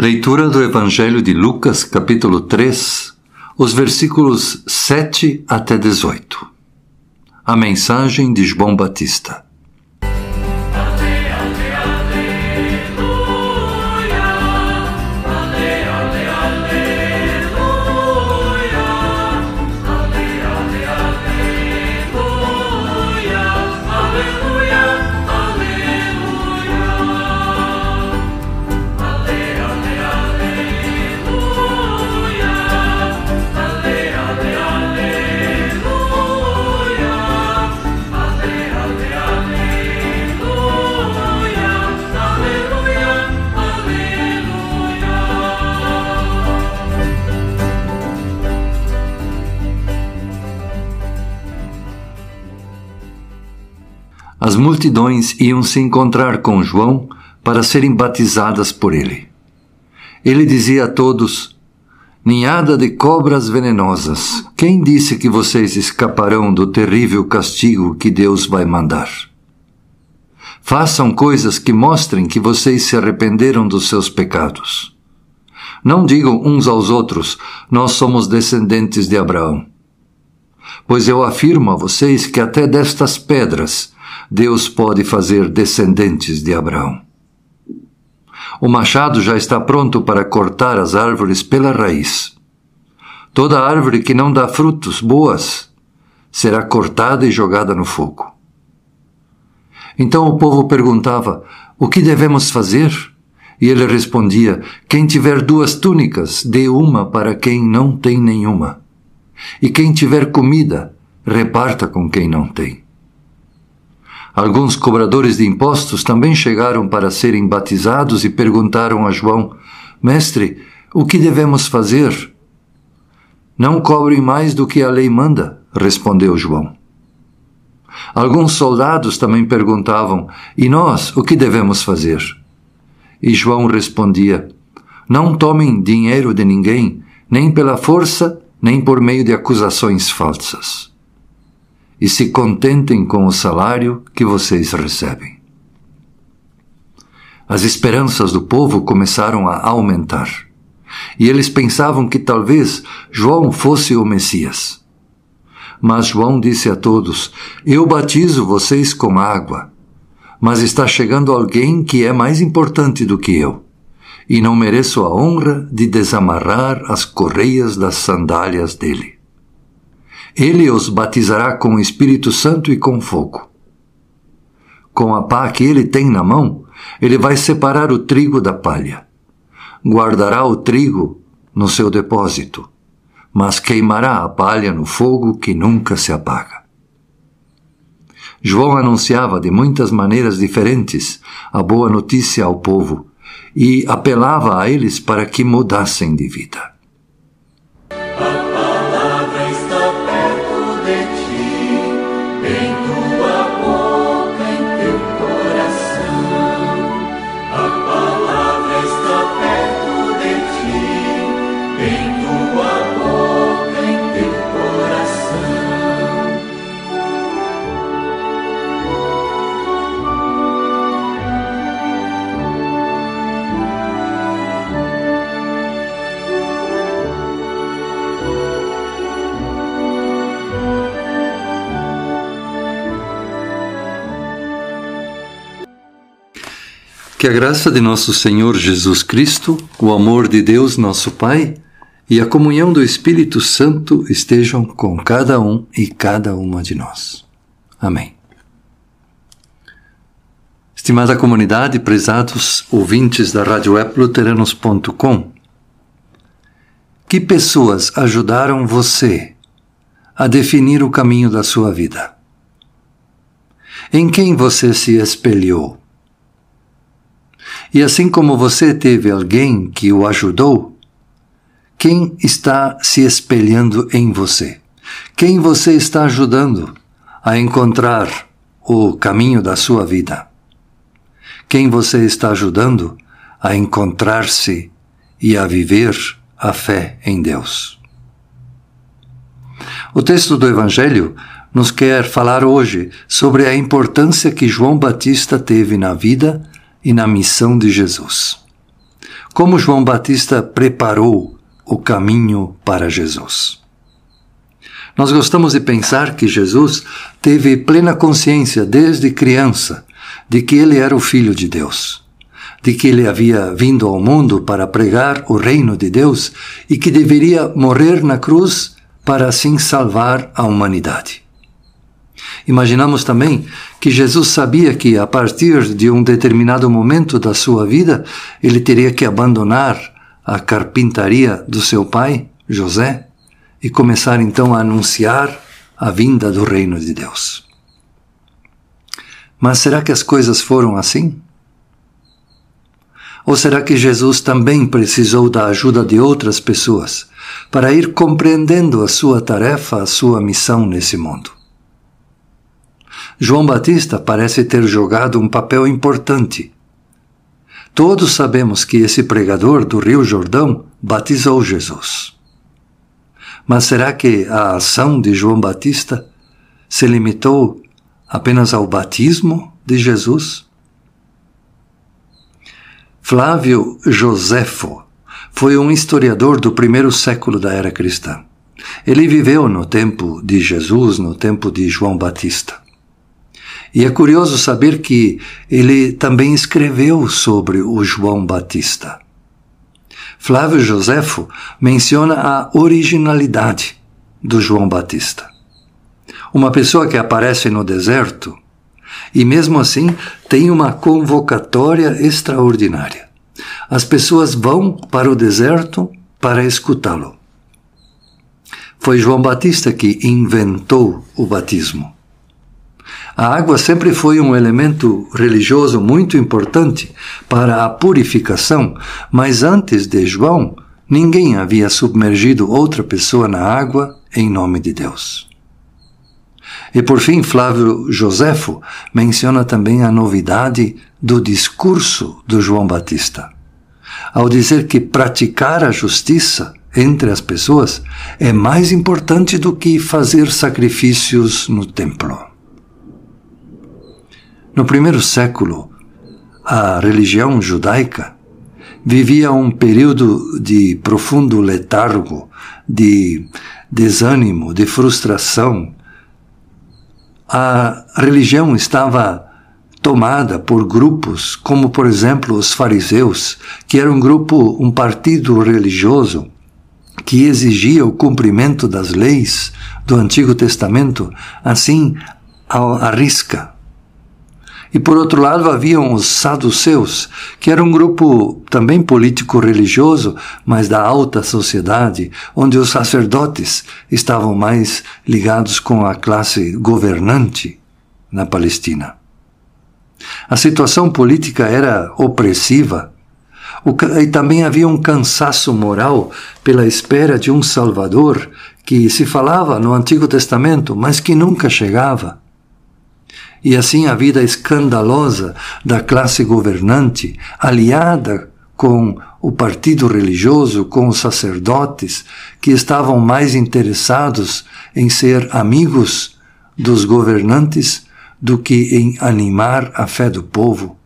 Leitura do Evangelho de Lucas, capítulo 3, os versículos 7 até 18. A mensagem de João Batista. Multidões iam se encontrar com João para serem batizadas por ele. Ele dizia a todos: Ninhada de cobras venenosas, quem disse que vocês escaparão do terrível castigo que Deus vai mandar? Façam coisas que mostrem que vocês se arrependeram dos seus pecados. Não digam uns aos outros: Nós somos descendentes de Abraão. Pois eu afirmo a vocês que até destas pedras Deus pode fazer descendentes de Abraão. O machado já está pronto para cortar as árvores pela raiz. Toda árvore que não dá frutos boas será cortada e jogada no fogo. Então o povo perguntava: O que devemos fazer? E ele respondia: Quem tiver duas túnicas, dê uma para quem não tem nenhuma. E quem tiver comida, reparta com quem não tem. Alguns cobradores de impostos também chegaram para serem batizados e perguntaram a João: Mestre, o que devemos fazer? Não cobrem mais do que a lei manda, respondeu João. Alguns soldados também perguntavam: E nós, o que devemos fazer? E João respondia: Não tomem dinheiro de ninguém, nem pela força, nem por meio de acusações falsas e se contentem com o salário que vocês recebem. As esperanças do povo começaram a aumentar. E eles pensavam que talvez João fosse o Messias. Mas João disse a todos: Eu batizo vocês com água, mas está chegando alguém que é mais importante do que eu, e não mereço a honra de desamarrar as correias das sandálias dele. Ele os batizará com o Espírito Santo e com fogo. Com a pá que ele tem na mão, ele vai separar o trigo da palha. Guardará o trigo no seu depósito, mas queimará a palha no fogo que nunca se apaga. João anunciava de muitas maneiras diferentes a boa notícia ao povo e apelava a eles para que mudassem de vida. Que a graça de nosso Senhor Jesus Cristo, o amor de Deus, nosso Pai, e a comunhão do Espírito Santo estejam com cada um e cada uma de nós. Amém. Estimada comunidade, prezados ouvintes da Rádio Web Luteranos.com, que pessoas ajudaram você a definir o caminho da sua vida? Em quem você se espelhou? E assim como você teve alguém que o ajudou, quem está se espelhando em você? Quem você está ajudando a encontrar o caminho da sua vida? Quem você está ajudando a encontrar-se e a viver a fé em Deus? O texto do Evangelho nos quer falar hoje sobre a importância que João Batista teve na vida e na missão de Jesus. como João Batista preparou o caminho para Jesus. Nós gostamos de pensar que Jesus teve plena consciência desde criança de que ele era o Filho de Deus, de que ele havia vindo ao mundo para pregar o reino de Deus e que deveria morrer na cruz para assim salvar a humanidade. Imaginamos também que Jesus sabia que a partir de um determinado momento da sua vida ele teria que abandonar a carpintaria do seu pai, José, e começar então a anunciar a vinda do reino de Deus. Mas será que as coisas foram assim? Ou será que Jesus também precisou da ajuda de outras pessoas para ir compreendendo a sua tarefa, a sua missão nesse mundo? João Batista parece ter jogado um papel importante. Todos sabemos que esse pregador do Rio Jordão batizou Jesus. Mas será que a ação de João Batista se limitou apenas ao batismo de Jesus? Flávio Joséfo foi um historiador do primeiro século da era cristã. Ele viveu no tempo de Jesus, no tempo de João Batista. E é curioso saber que ele também escreveu sobre o João Batista. Flávio Joséfo menciona a originalidade do João Batista. Uma pessoa que aparece no deserto e, mesmo assim, tem uma convocatória extraordinária. As pessoas vão para o deserto para escutá-lo. Foi João Batista que inventou o batismo. A água sempre foi um elemento religioso muito importante para a purificação, mas antes de João, ninguém havia submergido outra pessoa na água em nome de Deus. E por fim, Flávio Joséfo menciona também a novidade do discurso do João Batista, ao dizer que praticar a justiça entre as pessoas é mais importante do que fazer sacrifícios no templo. No primeiro século, a religião judaica vivia um período de profundo letargo, de desânimo, de frustração. A religião estava tomada por grupos, como por exemplo os fariseus, que era um grupo, um partido religioso que exigia o cumprimento das leis do Antigo Testamento, assim à risca. E por outro lado haviam os saduceus, que era um grupo também político-religioso, mas da alta sociedade, onde os sacerdotes estavam mais ligados com a classe governante na Palestina. A situação política era opressiva e também havia um cansaço moral pela espera de um Salvador que se falava no Antigo Testamento, mas que nunca chegava. E assim a vida escandalosa da classe governante, aliada com o partido religioso, com os sacerdotes, que estavam mais interessados em ser amigos dos governantes do que em animar a fé do povo.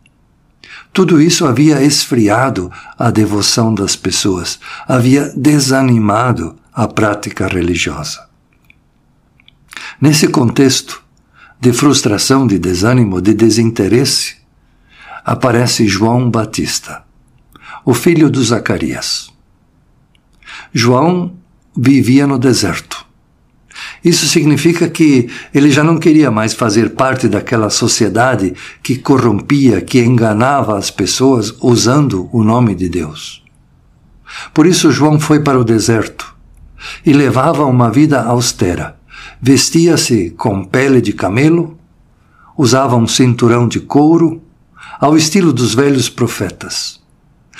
Tudo isso havia esfriado a devoção das pessoas, havia desanimado a prática religiosa. Nesse contexto, de frustração, de desânimo, de desinteresse, aparece João Batista, o filho de Zacarias. João vivia no deserto. Isso significa que ele já não queria mais fazer parte daquela sociedade que corrompia, que enganava as pessoas usando o nome de Deus. Por isso, João foi para o deserto e levava uma vida austera Vestia-se com pele de camelo, usava um cinturão de couro, ao estilo dos velhos profetas.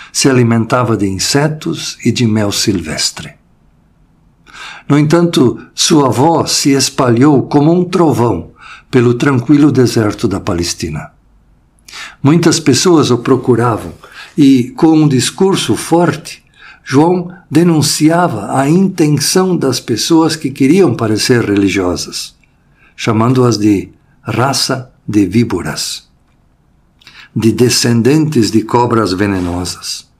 Se alimentava de insetos e de mel silvestre. No entanto, sua voz se espalhou como um trovão pelo tranquilo deserto da Palestina. Muitas pessoas o procuravam e, com um discurso forte, João denunciava a intenção das pessoas que queriam parecer religiosas, chamando-as de raça de víboras, de descendentes de cobras venenosas.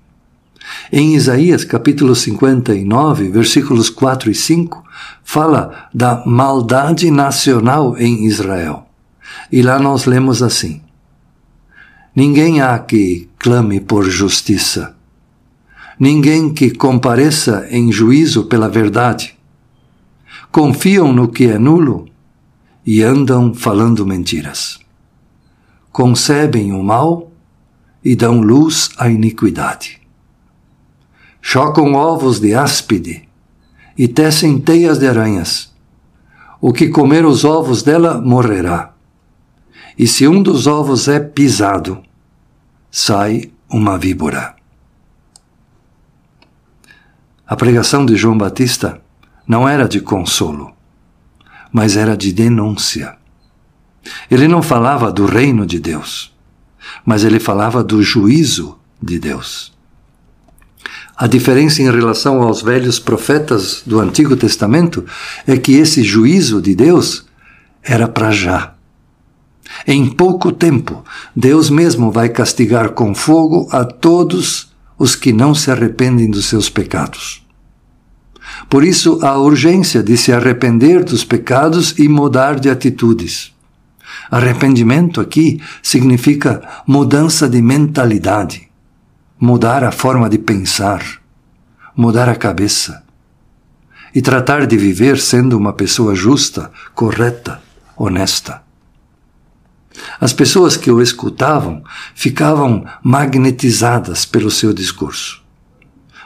Em Isaías capítulo 59, versículos 4 e 5, fala da maldade nacional em Israel. E lá nós lemos assim: Ninguém há que clame por justiça, ninguém que compareça em juízo pela verdade. Confiam no que é nulo e andam falando mentiras. Concebem o mal e dão luz à iniquidade. Chocam ovos de áspide e tecem teias de aranhas. O que comer os ovos dela morrerá. E se um dos ovos é pisado, sai uma víbora. A pregação de João Batista não era de consolo, mas era de denúncia. Ele não falava do reino de Deus, mas ele falava do juízo de Deus. A diferença em relação aos velhos profetas do Antigo Testamento é que esse juízo de Deus era para já. Em pouco tempo, Deus mesmo vai castigar com fogo a todos os que não se arrependem dos seus pecados. Por isso, a urgência de se arrepender dos pecados e mudar de atitudes. Arrependimento aqui significa mudança de mentalidade, mudar a forma de pensar, mudar a cabeça e tratar de viver sendo uma pessoa justa, correta, honesta. As pessoas que o escutavam ficavam magnetizadas pelo seu discurso.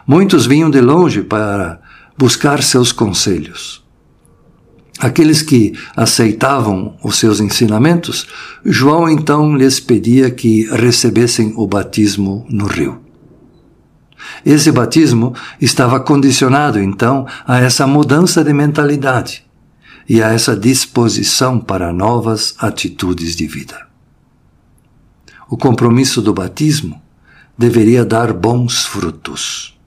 Muitos vinham de longe para buscar seus conselhos. Aqueles que aceitavam os seus ensinamentos, João então lhes pedia que recebessem o batismo no rio. Esse batismo estava condicionado então a essa mudança de mentalidade e a essa disposição para novas atitudes de vida. O compromisso do batismo deveria dar bons frutos.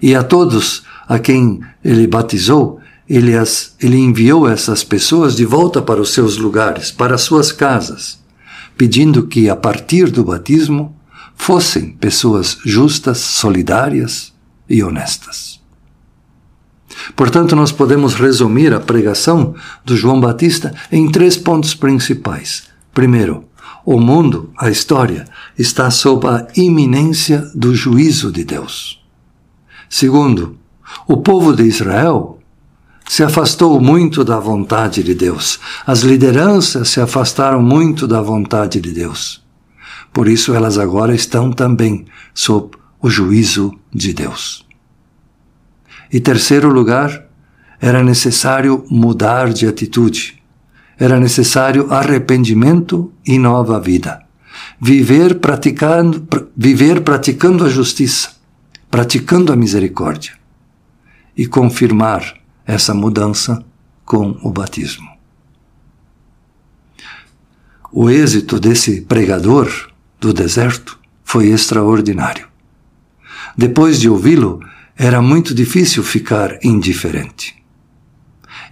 E a todos a quem ele batizou, ele, as, ele enviou essas pessoas de volta para os seus lugares, para as suas casas, pedindo que, a partir do batismo, fossem pessoas justas, solidárias e honestas. Portanto, nós podemos resumir a pregação do João Batista em três pontos principais. Primeiro, o mundo, a história, está sob a iminência do juízo de Deus. Segundo, o povo de Israel se afastou muito da vontade de Deus. As lideranças se afastaram muito da vontade de Deus. Por isso elas agora estão também sob o juízo de Deus. E terceiro lugar, era necessário mudar de atitude. Era necessário arrependimento e nova vida. Viver praticando, viver praticando a justiça, praticando a misericórdia. E confirmar essa mudança com o batismo. O êxito desse pregador do deserto foi extraordinário. Depois de ouvi-lo, era muito difícil ficar indiferente.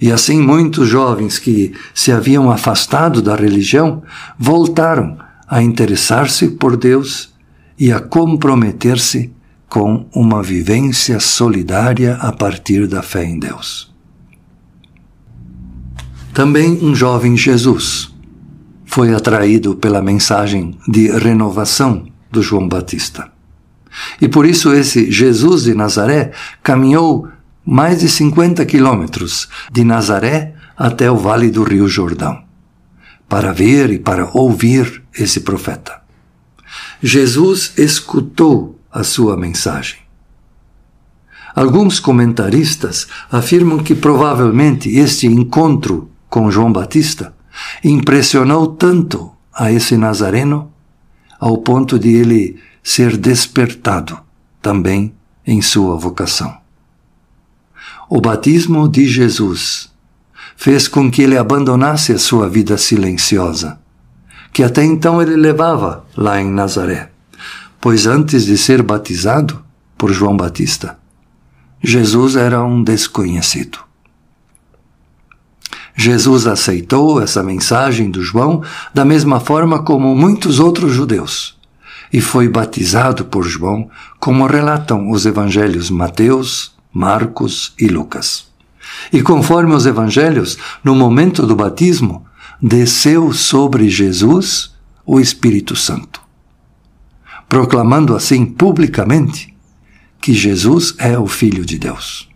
E assim muitos jovens que se haviam afastado da religião voltaram a interessar-se por Deus e a comprometer-se com uma vivência solidária a partir da fé em Deus. Também um jovem Jesus foi atraído pela mensagem de renovação do João Batista. E por isso esse Jesus de Nazaré caminhou mais de 50 quilômetros de Nazaré até o vale do Rio Jordão, para ver e para ouvir esse profeta. Jesus escutou a sua mensagem. Alguns comentaristas afirmam que provavelmente este encontro com João Batista impressionou tanto a esse nazareno ao ponto de ele ser despertado também em sua vocação. O batismo de Jesus fez com que ele abandonasse a sua vida silenciosa, que até então ele levava lá em Nazaré, pois antes de ser batizado por João Batista, Jesus era um desconhecido. Jesus aceitou essa mensagem do João da mesma forma como muitos outros judeus e foi batizado por João, como relatam os evangelhos Mateus, Marcos e Lucas. E conforme os evangelhos, no momento do batismo, desceu sobre Jesus o Espírito Santo, proclamando assim publicamente que Jesus é o Filho de Deus.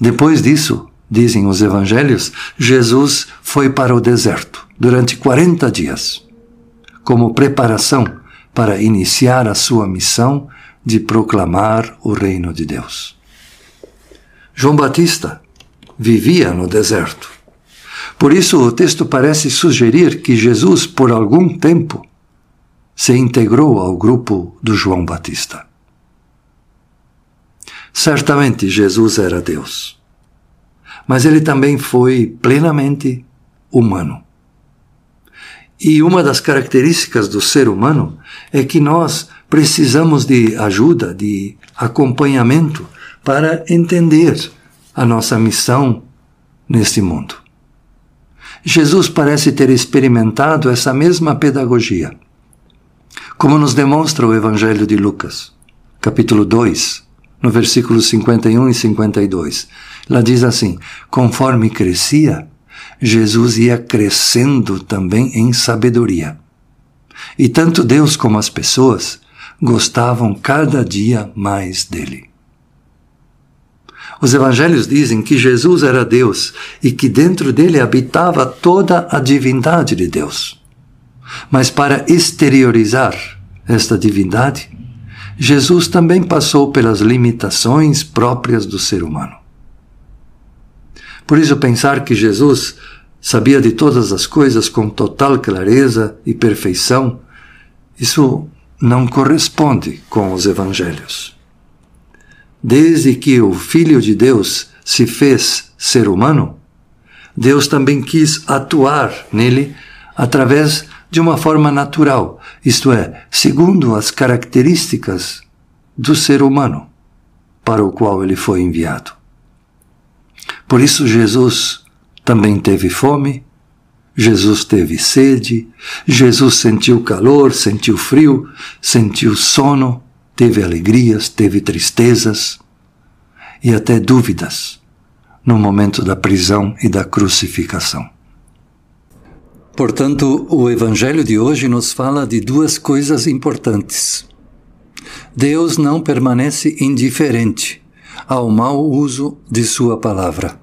Depois disso, dizem os evangelhos, Jesus foi para o deserto durante 40 dias, como preparação para iniciar a sua missão de proclamar o reino de Deus. João Batista vivia no deserto. Por isso, o texto parece sugerir que Jesus, por algum tempo, se integrou ao grupo do João Batista. Certamente Jesus era Deus, mas ele também foi plenamente humano. E uma das características do ser humano é que nós precisamos de ajuda, de acompanhamento para entender a nossa missão neste mundo. Jesus parece ter experimentado essa mesma pedagogia, como nos demonstra o Evangelho de Lucas, capítulo 2, no versículo 51 e 52. Lá diz assim: Conforme crescia, Jesus ia crescendo também em sabedoria. E tanto Deus como as pessoas gostavam cada dia mais dele. Os evangelhos dizem que Jesus era Deus e que dentro dele habitava toda a divindade de Deus. Mas para exteriorizar esta divindade, Jesus também passou pelas limitações próprias do ser humano. Por isso, pensar que Jesus sabia de todas as coisas com total clareza e perfeição, isso não corresponde com os evangelhos. Desde que o Filho de Deus se fez ser humano, Deus também quis atuar nele através de uma forma natural, isto é, segundo as características do ser humano para o qual ele foi enviado. Por isso, Jesus também teve fome, Jesus teve sede, Jesus sentiu calor, sentiu frio, sentiu sono, teve alegrias, teve tristezas e até dúvidas no momento da prisão e da crucificação. Portanto, o Evangelho de hoje nos fala de duas coisas importantes. Deus não permanece indiferente ao mau uso de Sua palavra.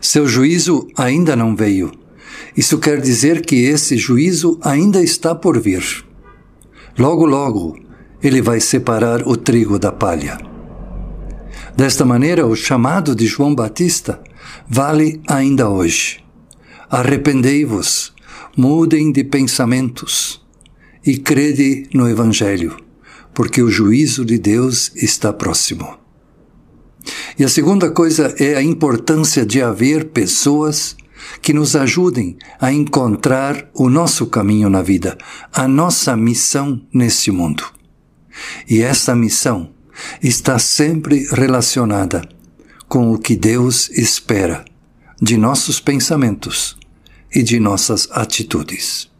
Seu juízo ainda não veio isso quer dizer que esse juízo ainda está por vir. Logo, logo, ele vai separar o trigo da palha. Desta maneira, o chamado de João Batista vale ainda hoje. Arrependei-vos, mudem de pensamentos e crede no Evangelho, porque o juízo de Deus está próximo. E a segunda coisa é a importância de haver pessoas que nos ajudem a encontrar o nosso caminho na vida, a nossa missão nesse mundo. E essa missão está sempre relacionada com o que Deus espera de nossos pensamentos e de nossas atitudes.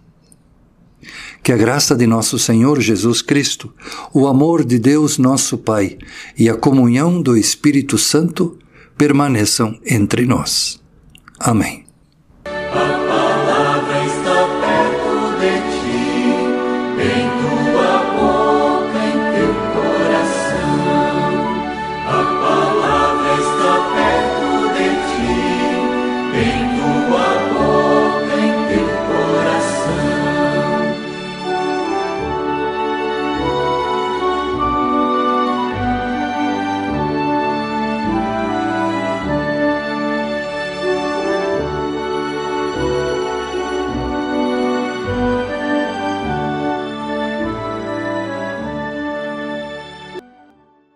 Que a graça de nosso Senhor Jesus Cristo, o amor de Deus nosso Pai e a comunhão do Espírito Santo permaneçam entre nós. Amém. A palavra está perto de ti.